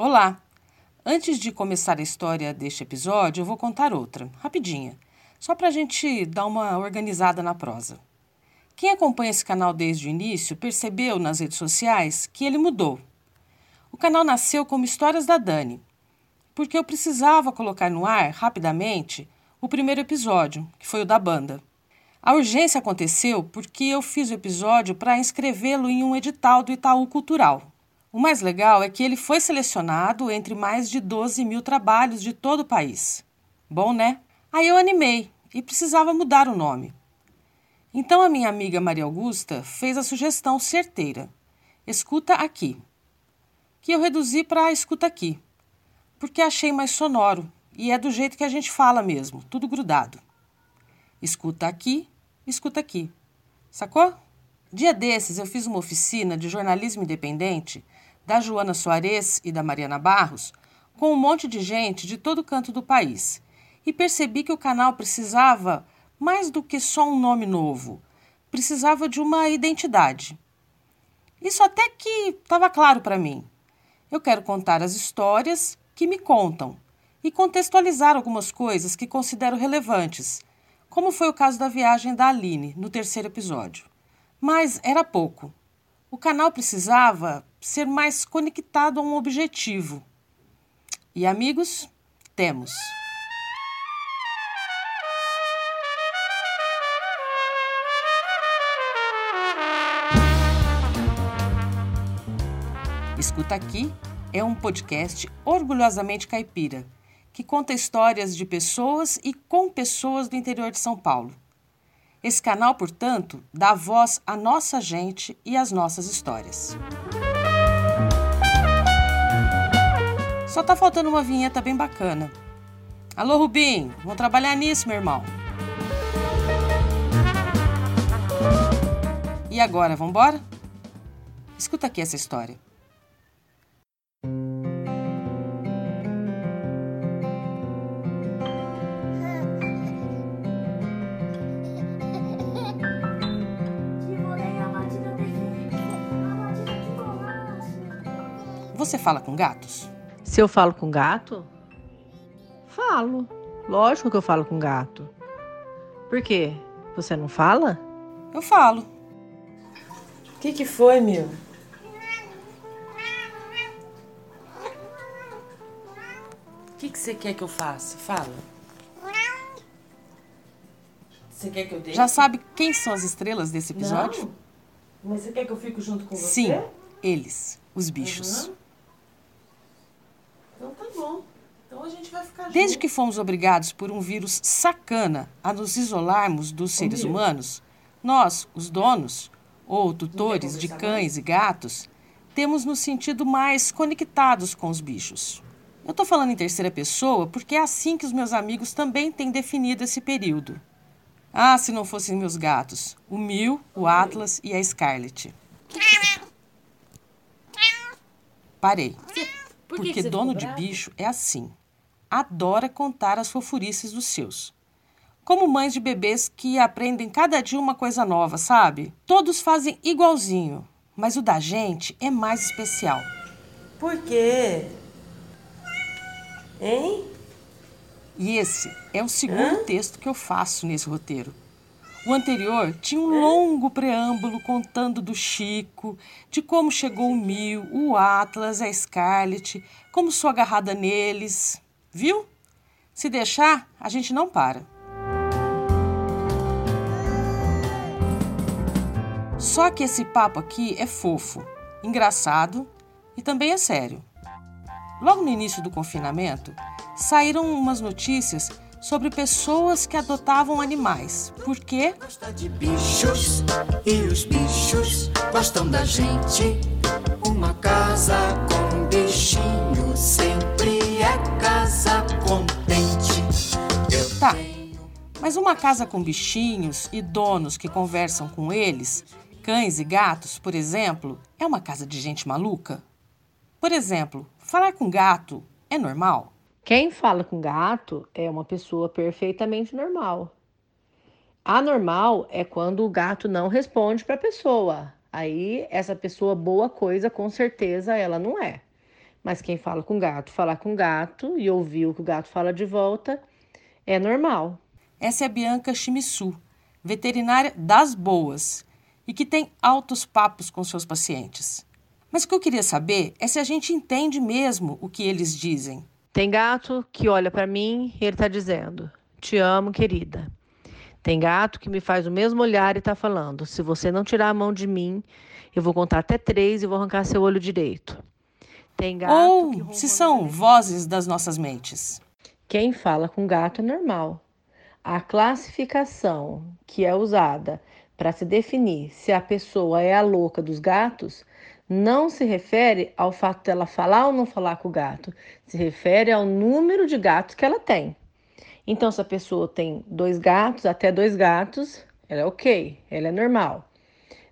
Olá! Antes de começar a história deste episódio, eu vou contar outra, rapidinha, só para a gente dar uma organizada na prosa. Quem acompanha esse canal desde o início percebeu nas redes sociais que ele mudou. O canal nasceu como Histórias da Dani, porque eu precisava colocar no ar, rapidamente, o primeiro episódio, que foi o da banda. A urgência aconteceu porque eu fiz o episódio para inscrevê-lo em um edital do Itaú Cultural. O mais legal é que ele foi selecionado entre mais de 12 mil trabalhos de todo o país. Bom, né? Aí eu animei e precisava mudar o nome. Então a minha amiga Maria Augusta fez a sugestão certeira: escuta aqui. Que eu reduzi para escuta aqui, porque achei mais sonoro e é do jeito que a gente fala mesmo, tudo grudado. Escuta aqui, escuta aqui. Sacou? Dia desses eu fiz uma oficina de jornalismo independente da Joana Soares e da Mariana Barros, com um monte de gente de todo canto do país, e percebi que o canal precisava mais do que só um nome novo, precisava de uma identidade. Isso até que estava claro para mim. Eu quero contar as histórias que me contam e contextualizar algumas coisas que considero relevantes, como foi o caso da viagem da Aline no terceiro episódio. Mas era pouco. O canal precisava ser mais conectado a um objetivo. E amigos, temos. Escuta Aqui é um podcast orgulhosamente caipira, que conta histórias de pessoas e com pessoas do interior de São Paulo. Esse canal, portanto, dá voz à nossa gente e às nossas histórias. Só tá faltando uma vinheta bem bacana. Alô, Rubim, vamos trabalhar nisso, meu irmão. E agora, vamos embora? Escuta aqui essa história. Você fala com gatos? Se eu falo com gato? Falo. Lógico que eu falo com gato. Por quê? Você não fala? Eu falo. O que, que foi, meu? O que, que você quer que eu faça? Fala. Você quer que eu deixe? Já sabe quem são as estrelas desse episódio? Não. Mas você quer que eu fique junto com você? Sim, eles, os bichos. Uhum. Então tá bom. Então a gente vai ficar Desde junto. que fomos obrigados por um vírus sacana a nos isolarmos dos seres humanos, nós, os donos ou tutores de cães e gatos, temos nos sentido mais conectados com os bichos. Eu estou falando em terceira pessoa porque é assim que os meus amigos também têm definido esse período. Ah, se não fossem meus gatos, o Mil, o Atlas e a Scarlet. Parei. Por que Porque que dono de bicho é assim. Adora contar as fofurices dos seus. Como mães de bebês que aprendem cada dia uma coisa nova, sabe? Todos fazem igualzinho, mas o da gente é mais especial. Por quê? Hein? E esse é o segundo texto que eu faço nesse roteiro. O anterior tinha um longo preâmbulo contando do Chico, de como chegou o Mil, o Atlas, a Scarlet, como sou agarrada neles. Viu? Se deixar, a gente não para. Só que esse papo aqui é fofo, engraçado e também é sério. Logo no início do confinamento, saíram umas notícias sobre pessoas que adotavam animais. Por quê? gosta de bichos e os bichos gostam da gente. Uma casa com bichinho sempre é casa contente. Eu Tá. Mas uma casa com bichinhos e donos que conversam com eles, cães e gatos, por exemplo, é uma casa de gente maluca? Por exemplo, falar com gato é normal? Quem fala com gato é uma pessoa perfeitamente normal. Anormal é quando o gato não responde para a pessoa. Aí essa pessoa boa coisa, com certeza ela não é. Mas quem fala com gato, falar com gato e ouvir o que o gato fala de volta é normal. Essa é a Bianca Chimissu, veterinária das boas e que tem altos papos com seus pacientes. Mas o que eu queria saber é se a gente entende mesmo o que eles dizem. Tem gato que olha para mim e ele está dizendo: Te amo, querida. Tem gato que me faz o mesmo olhar e está falando: Se você não tirar a mão de mim, eu vou contar até três e vou arrancar seu olho direito. Tem gato Ou se são vozes das nossas mentes. Quem fala com gato é normal. A classificação que é usada para se definir se a pessoa é a louca dos gatos não se refere ao fato dela falar ou não falar com o gato, se refere ao número de gatos que ela tem. Então, se a pessoa tem dois gatos, até dois gatos, ela é ok, ela é normal.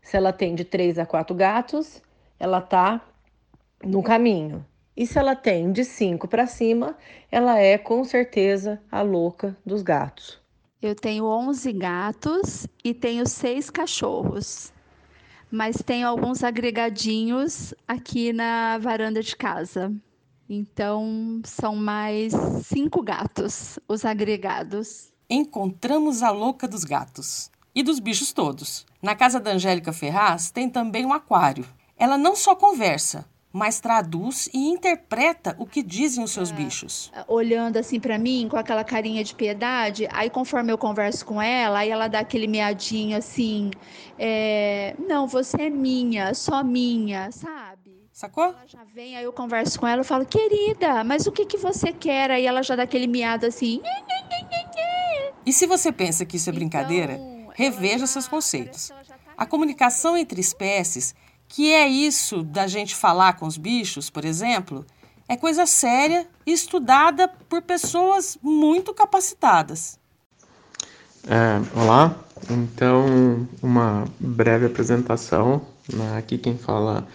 Se ela tem de três a quatro gatos, ela tá no caminho. E se ela tem de cinco para cima, ela é com certeza a louca dos gatos. Eu tenho 11 gatos e tenho seis cachorros mas tenho alguns agregadinhos aqui na varanda de casa. Então, são mais cinco gatos, os agregados. Encontramos a louca dos gatos e dos bichos todos. Na casa da Angélica Ferraz tem também um aquário. Ela não só conversa, mas traduz e interpreta o que dizem os seus é, bichos. Olhando assim para mim com aquela carinha de piedade, aí conforme eu converso com ela, aí ela dá aquele meadinho assim, é, não, você é minha, só minha, sabe? Sacou? Ela já vem, aí eu converso com ela, eu falo, querida, mas o que que você quer? Aí ela já dá aquele miado assim. E se você pensa que isso é brincadeira, então, reveja já, seus conceitos. Tá A comunicação entre espécies que é isso da gente falar com os bichos, por exemplo, é coisa séria e estudada por pessoas muito capacitadas. É, olá, então uma breve apresentação. Né? Aqui quem fala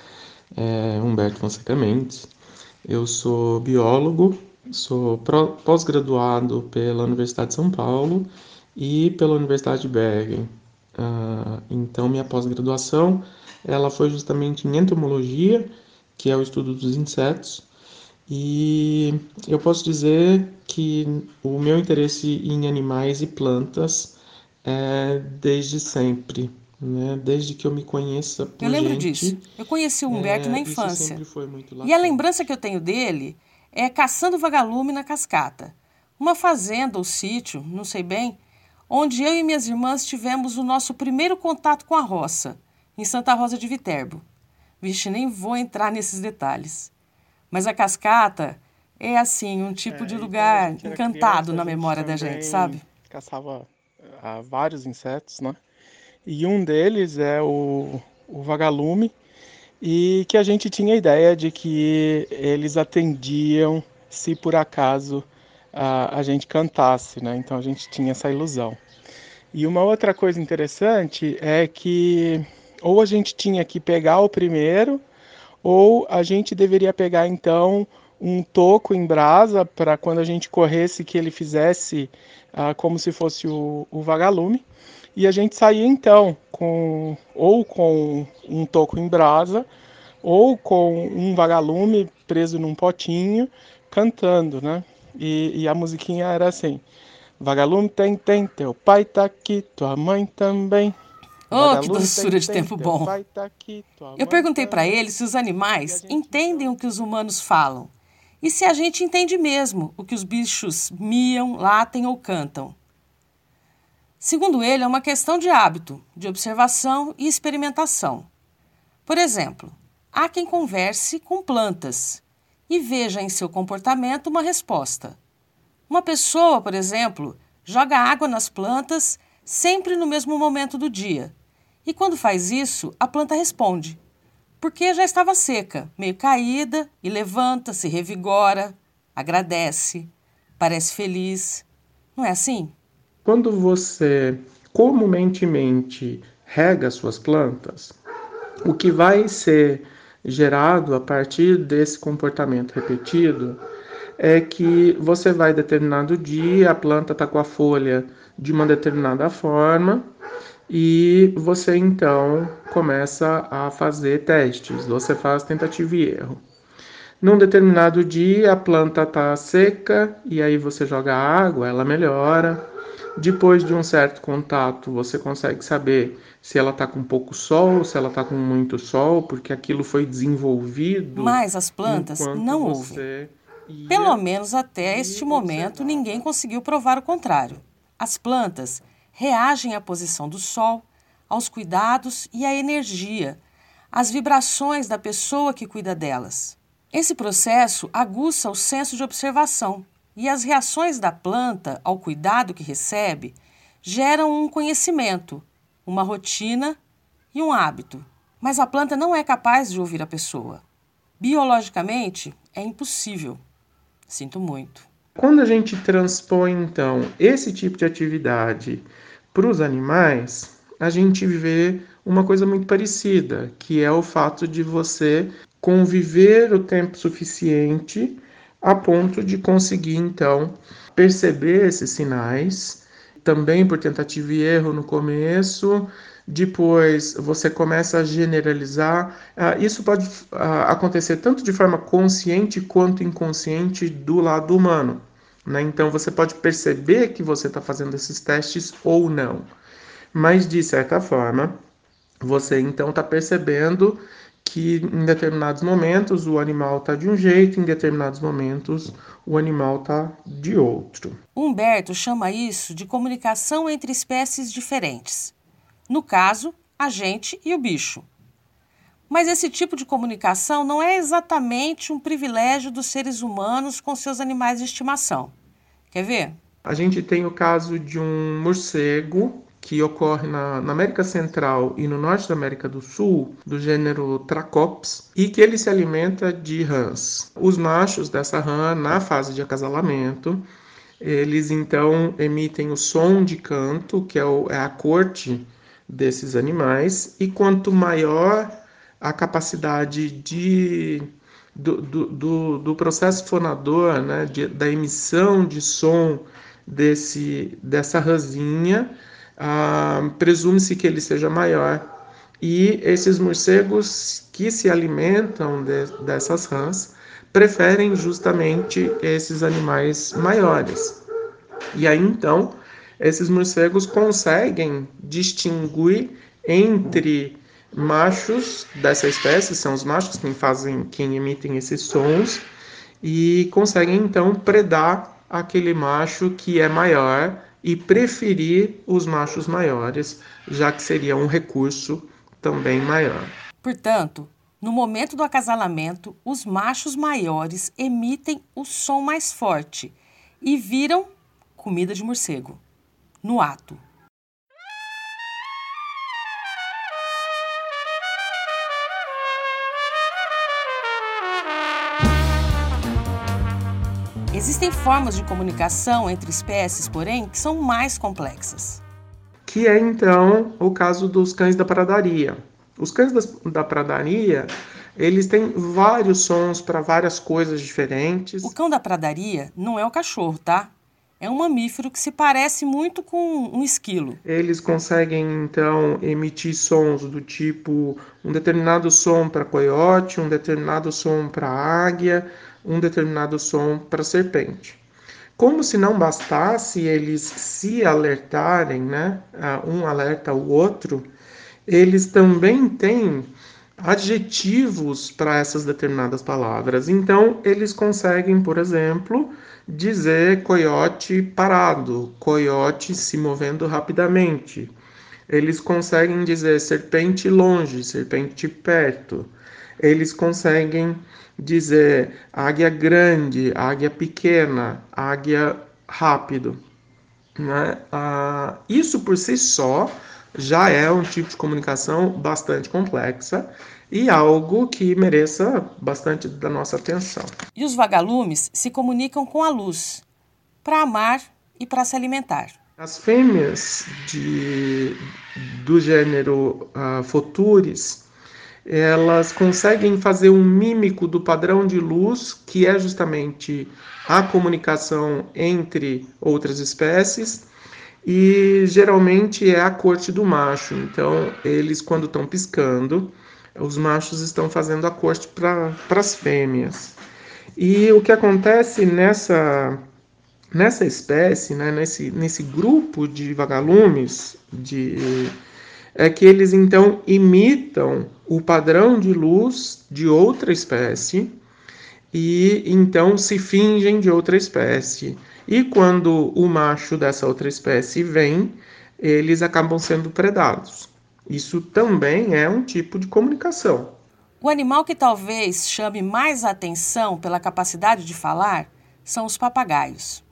é Humberto Fonseca Mendes. Eu sou biólogo, sou pós-graduado pela Universidade de São Paulo e pela Universidade de Bergen. Uh, então, minha pós-graduação ela foi justamente em entomologia, que é o estudo dos insetos. E eu posso dizer que o meu interesse em animais e plantas é desde sempre, né? Desde que eu me conheça por Eu lembro gente, disso. Eu conheci o Humberto é, na infância. E a lembrança que eu tenho dele é caçando vagalume na cascata. Uma fazenda ou sítio, não sei bem, onde eu e minhas irmãs tivemos o nosso primeiro contato com a roça em Santa Rosa de Viterbo. Vixe, nem vou entrar nesses detalhes. Mas a cascata é assim, um tipo é, de lugar encantado criança, na memória da gente, sabe? Caçava uh, vários insetos, né? E um deles é o, o vagalume, e que a gente tinha a ideia de que eles atendiam se por acaso uh, a gente cantasse, né? Então a gente tinha essa ilusão. E uma outra coisa interessante é que ou a gente tinha que pegar o primeiro, ou a gente deveria pegar então um toco em brasa para quando a gente corresse que ele fizesse ah, como se fosse o, o vagalume. E a gente saía então com ou com um toco em brasa ou com um vagalume preso num potinho cantando, né? E, e a musiquinha era assim: Vagalume tem, tem, teu pai tá aqui, tua mãe também. Oh, que doçura de tempo bom! Eu perguntei para ele se os animais entendem o que os humanos falam e se a gente entende mesmo o que os bichos miam, latem ou cantam. Segundo ele, é uma questão de hábito, de observação e experimentação. Por exemplo, há quem converse com plantas e veja em seu comportamento uma resposta. Uma pessoa, por exemplo, joga água nas plantas sempre no mesmo momento do dia e quando faz isso, a planta responde, porque já estava seca, meio caída, e levanta, se revigora, agradece, parece feliz. Não é assim? Quando você comumente rega suas plantas, o que vai ser gerado a partir desse comportamento repetido é que você vai determinado dia, a planta está com a folha de uma determinada forma e você então começa a fazer testes, você faz tentativa e erro. Num determinado dia a planta está seca e aí você joga água, ela melhora. Depois de um certo contato, você consegue saber se ela está com pouco sol, se ela está com muito sol, porque aquilo foi desenvolvido. Mas as plantas não ouvem. Pelo menos até este momento, ninguém conseguiu provar o contrário. As plantas reagem à posição do sol, aos cuidados e à energia, às vibrações da pessoa que cuida delas. Esse processo aguça o senso de observação e as reações da planta ao cuidado que recebe geram um conhecimento, uma rotina e um hábito. Mas a planta não é capaz de ouvir a pessoa. Biologicamente, é impossível. Sinto muito. Quando a gente transpõe, então, esse tipo de atividade para os animais, a gente vê uma coisa muito parecida, que é o fato de você conviver o tempo suficiente a ponto de conseguir então perceber esses sinais, também por tentativa e erro no começo, depois você começa a generalizar. Uh, isso pode uh, acontecer tanto de forma consciente quanto inconsciente do lado humano. Né? Então você pode perceber que você está fazendo esses testes ou não mas de certa forma você então está percebendo que em determinados momentos o animal está de um jeito, em determinados momentos o animal está de outro. Humberto chama isso de comunicação entre espécies diferentes. No caso, a gente e o bicho. Mas esse tipo de comunicação não é exatamente um privilégio dos seres humanos com seus animais de estimação. Quer ver? A gente tem o caso de um morcego que ocorre na, na, América Central e no norte da América do Sul, do gênero Tracops, e que ele se alimenta de rãs. Os machos dessa rã, na fase de acasalamento, eles então emitem o som de canto, que é, o, é a corte desses animais, e quanto maior a capacidade de do, do, do, processo fonador, né, de, da emissão de som desse, dessa rãzinha, ah, presume-se que ele seja maior. E esses morcegos que se alimentam de, dessas rãs preferem justamente esses animais maiores. E aí então, esses morcegos conseguem distinguir entre machos dessa espécie, são os machos quem fazem, quem emitem esses sons, e conseguem então predar aquele macho que é maior e preferir os machos maiores, já que seria um recurso também maior. Portanto, no momento do acasalamento, os machos maiores emitem o som mais forte e viram comida de morcego no ato. Existem formas de comunicação entre espécies, porém, que são mais complexas. Que é então o caso dos cães da pradaria. Os cães da pradaria, eles têm vários sons para várias coisas diferentes. O cão da pradaria não é o cachorro, tá? É um mamífero que se parece muito com um esquilo. Eles conseguem então emitir sons do tipo um determinado som para coiote, um determinado som para águia, um determinado som para a serpente. Como se não bastasse eles se alertarem, né? Um alerta o outro, eles também têm adjetivos para essas determinadas palavras. Então, eles conseguem, por exemplo, dizer coiote parado, coiote se movendo rapidamente. Eles conseguem dizer serpente longe, serpente perto. Eles conseguem dizer águia grande, águia pequena, águia rápido. Né? Ah, isso por si só já é um tipo de comunicação bastante complexa e algo que mereça bastante da nossa atenção. E os vagalumes se comunicam com a luz para amar e para se alimentar. As fêmeas de, do gênero uh, elas conseguem fazer um mímico do padrão de luz, que é justamente a comunicação entre outras espécies, e geralmente é a corte do macho. Então, eles, quando estão piscando, os machos estão fazendo a corte para as fêmeas. E o que acontece nessa, nessa espécie, né, nesse, nesse grupo de vagalumes, de, é que eles então imitam o padrão de luz de outra espécie e então se fingem de outra espécie. E quando o macho dessa outra espécie vem, eles acabam sendo predados. Isso também é um tipo de comunicação. O animal que talvez chame mais atenção pela capacidade de falar são os papagaios.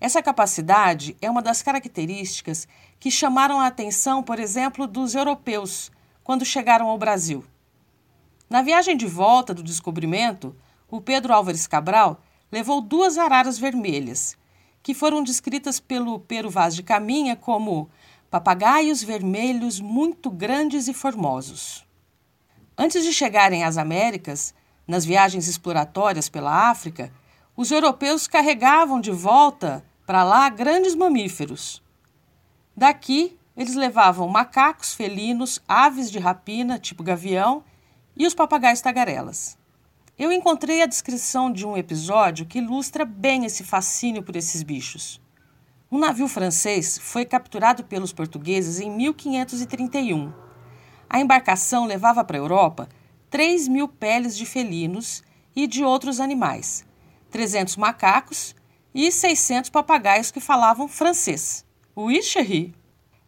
Essa capacidade é uma das características que chamaram a atenção, por exemplo, dos europeus quando chegaram ao Brasil. Na viagem de volta do descobrimento, o Pedro Álvares Cabral levou duas araras vermelhas, que foram descritas pelo Pero Vaz de Caminha como papagaios vermelhos muito grandes e formosos. Antes de chegarem às Américas, nas viagens exploratórias pela África, os europeus carregavam de volta para lá grandes mamíferos. Daqui, eles levavam macacos, felinos, aves de rapina, tipo gavião, e os papagaios tagarelas. Eu encontrei a descrição de um episódio que ilustra bem esse fascínio por esses bichos. Um navio francês foi capturado pelos portugueses em 1531 a embarcação levava para a Europa 3 mil peles de felinos e de outros animais, 300 macacos e 600 papagaios que falavam francês. O chéri?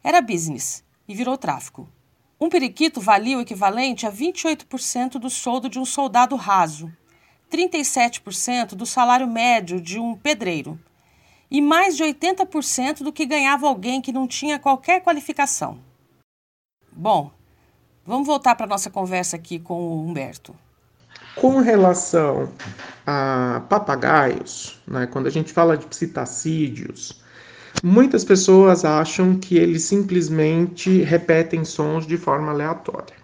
Era business e virou tráfico. Um periquito valia o equivalente a 28% do soldo de um soldado raso, 37% do salário médio de um pedreiro e mais de 80% do que ganhava alguém que não tinha qualquer qualificação. Bom, Vamos voltar para nossa conversa aqui com o Humberto. Com relação a papagaios, né, quando a gente fala de psitacídeos, muitas pessoas acham que eles simplesmente repetem sons de forma aleatória.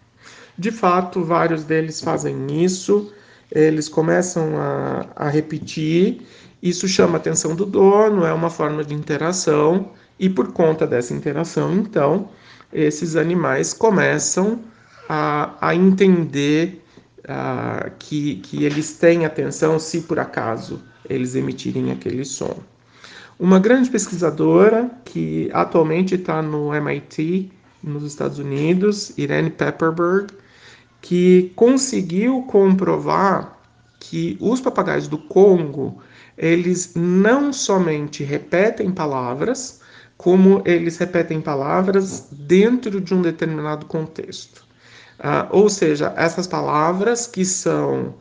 De fato, vários deles fazem isso, eles começam a, a repetir, isso chama a atenção do dono, é uma forma de interação, e por conta dessa interação, então, esses animais começam a, a entender uh, que, que eles têm atenção se por acaso eles emitirem aquele som. Uma grande pesquisadora que atualmente está no MIT, nos Estados Unidos, Irene Pepperberg, que conseguiu comprovar que os papagaios do Congo eles não somente repetem palavras, como eles repetem palavras dentro de um determinado contexto. Ah, ou seja, essas palavras que são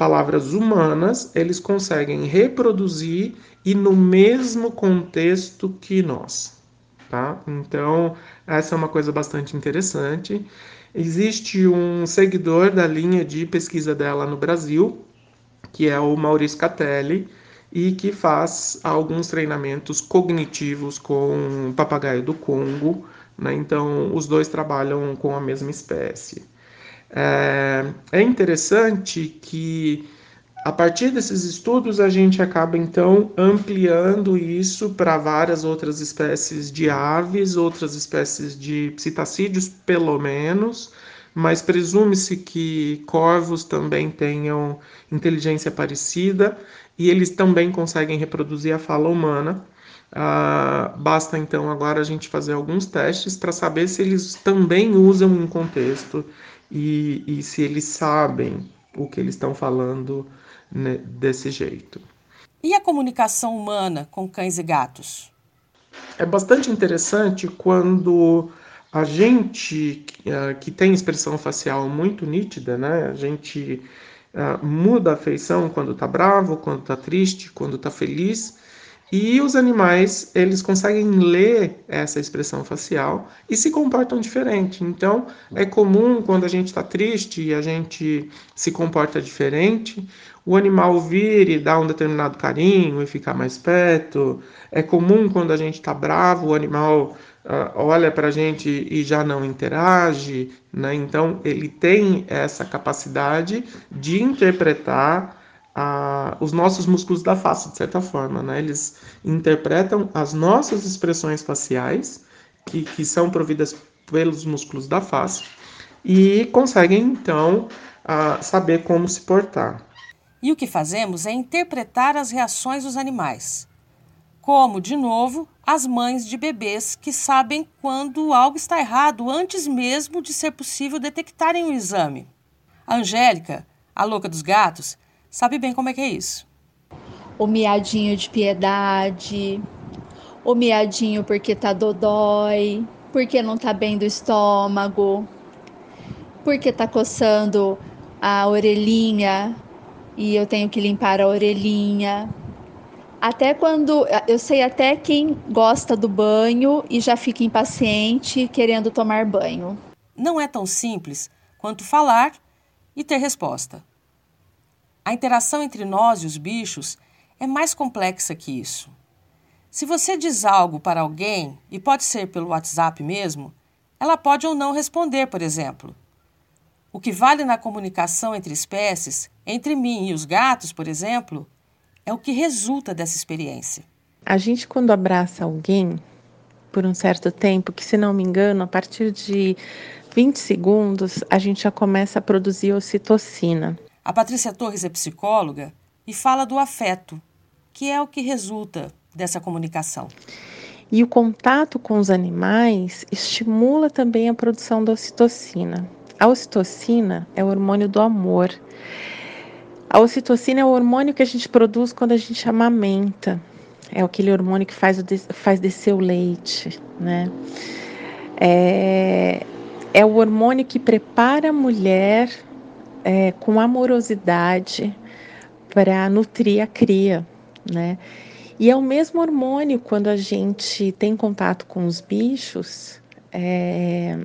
palavras humanas, eles conseguem reproduzir e no mesmo contexto que nós. Tá? Então, essa é uma coisa bastante interessante. Existe um seguidor da linha de pesquisa dela no Brasil, que é o Maurício Catelli, e que faz alguns treinamentos cognitivos com papagaio do Congo, né? Então, os dois trabalham com a mesma espécie. É, é interessante que a partir desses estudos a gente acaba então ampliando isso para várias outras espécies de aves, outras espécies de psitacídeos, pelo menos, mas presume-se que corvos também tenham inteligência parecida e eles também conseguem reproduzir a fala humana. Uh, basta então agora a gente fazer alguns testes para saber se eles também usam em contexto e, e se eles sabem o que eles estão falando né, desse jeito. E a comunicação humana com cães e gatos? É bastante interessante quando a gente uh, que tem expressão facial muito nítida, né? A gente uh, muda a feição quando está bravo, quando está triste, quando está feliz e os animais, eles conseguem ler essa expressão facial e se comportam diferente. Então, é comum quando a gente está triste e a gente se comporta diferente, o animal vir e dar um determinado carinho e ficar mais perto. É comum quando a gente está bravo, o animal uh, olha para a gente e já não interage. Né? Então, ele tem essa capacidade de interpretar a, os nossos músculos da face, de certa forma. Né? Eles interpretam as nossas expressões faciais, que, que são providas pelos músculos da face, e conseguem, então, a, saber como se portar. E o que fazemos é interpretar as reações dos animais. Como, de novo, as mães de bebês que sabem quando algo está errado antes mesmo de ser possível detectarem o exame. A Angélica, a louca dos gatos, sabe bem como é que é isso. O miadinho de piedade, o miadinho porque tá dodói, porque não tá bem do estômago, porque tá coçando a orelhinha e eu tenho que limpar a orelhinha. Até quando eu sei até quem gosta do banho e já fica impaciente querendo tomar banho. Não é tão simples quanto falar e ter resposta. A interação entre nós e os bichos é mais complexa que isso. Se você diz algo para alguém, e pode ser pelo WhatsApp mesmo, ela pode ou não responder, por exemplo. O que vale na comunicação entre espécies, entre mim e os gatos, por exemplo, é o que resulta dessa experiência. A gente, quando abraça alguém por um certo tempo, que se não me engano, a partir de 20 segundos, a gente já começa a produzir ocitocina. A Patrícia Torres é psicóloga e fala do afeto, que é o que resulta dessa comunicação. E o contato com os animais estimula também a produção da ocitocina. A ocitocina é o hormônio do amor. A ocitocina é o hormônio que a gente produz quando a gente amamenta. É aquele hormônio que faz, o faz descer o leite, né? É, é o hormônio que prepara a mulher é, com amorosidade para nutrir a cria, né? E é o mesmo hormônio quando a gente tem contato com os bichos, é,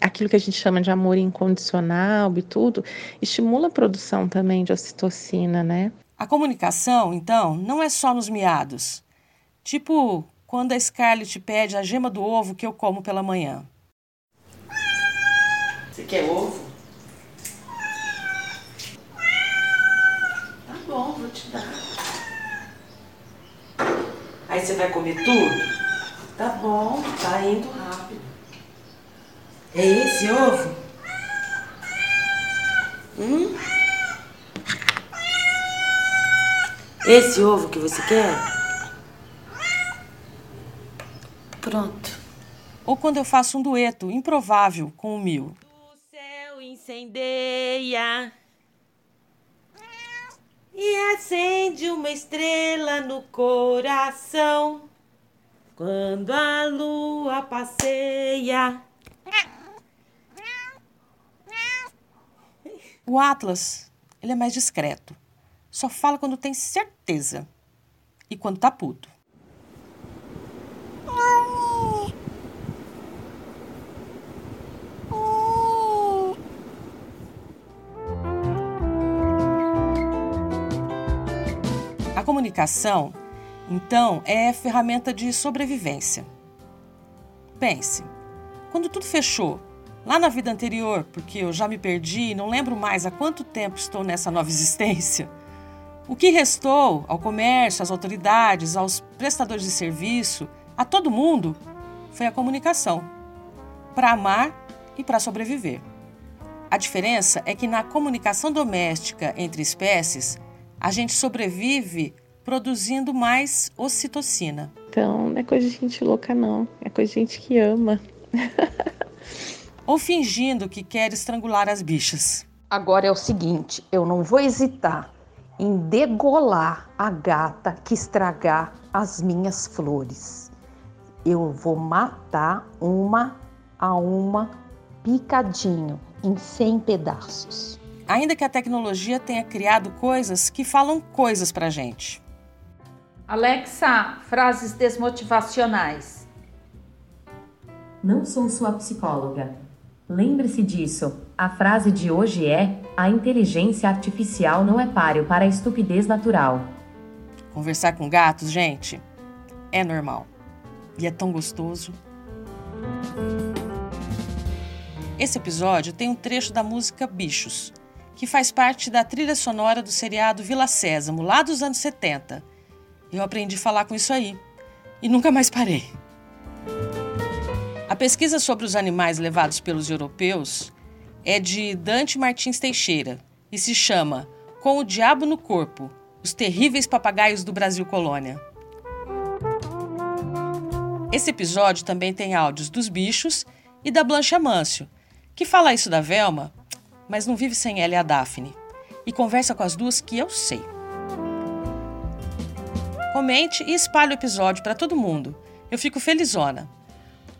aquilo que a gente chama de amor incondicional e tudo, estimula a produção também de ocitocina, né? A comunicação, então, não é só nos miados. Tipo quando a Scarlett pede a gema do ovo que eu como pela manhã. Você quer ovo? Tá bom, vou te dar. Aí você vai comer tudo? Tá bom, tá indo rápido. É esse ovo? Hum? Esse ovo que você quer? Pronto. Ou quando eu faço um dueto improvável com o Mil. O céu incendeia e acende uma estrela no coração quando a lua passeia. O Atlas, ele é mais discreto. Só fala quando tem certeza e quando tá puto. Comunicação, então, é ferramenta de sobrevivência. Pense, quando tudo fechou, lá na vida anterior, porque eu já me perdi e não lembro mais há quanto tempo estou nessa nova existência, o que restou ao comércio, às autoridades, aos prestadores de serviço, a todo mundo, foi a comunicação para amar e para sobreviver. A diferença é que na comunicação doméstica entre espécies, a gente sobrevive produzindo mais ocitocina. Então, não é coisa de gente louca, não. É coisa de gente que ama. Ou fingindo que quer estrangular as bichas. Agora é o seguinte: eu não vou hesitar em degolar a gata que estragar as minhas flores. Eu vou matar uma a uma picadinho em 100 pedaços ainda que a tecnologia tenha criado coisas que falam coisas pra gente. Alexa, frases desmotivacionais. Não sou sua psicóloga. Lembre-se disso. A frase de hoje é: a inteligência artificial não é páreo para a estupidez natural. Conversar com gatos, gente, é normal. E é tão gostoso. Esse episódio tem um trecho da música Bichos, que faz parte da trilha sonora do seriado Vila Sésamo, lá dos anos 70. Eu aprendi a falar com isso aí e nunca mais parei. A pesquisa sobre os animais levados pelos europeus é de Dante Martins Teixeira e se chama com o Diabo no Corpo, os terríveis papagaios do Brasil Colônia. Esse episódio também tem áudios dos bichos e da Blanche Amâncio, que fala isso da Velma, mas não vive sem ela e a Daphne, e conversa com as duas que eu sei. Comente e espalhe o episódio para todo mundo. Eu fico felizona.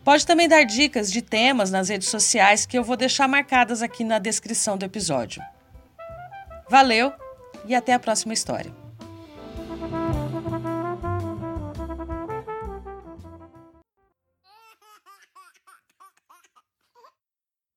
Pode também dar dicas de temas nas redes sociais que eu vou deixar marcadas aqui na descrição do episódio. Valeu e até a próxima história.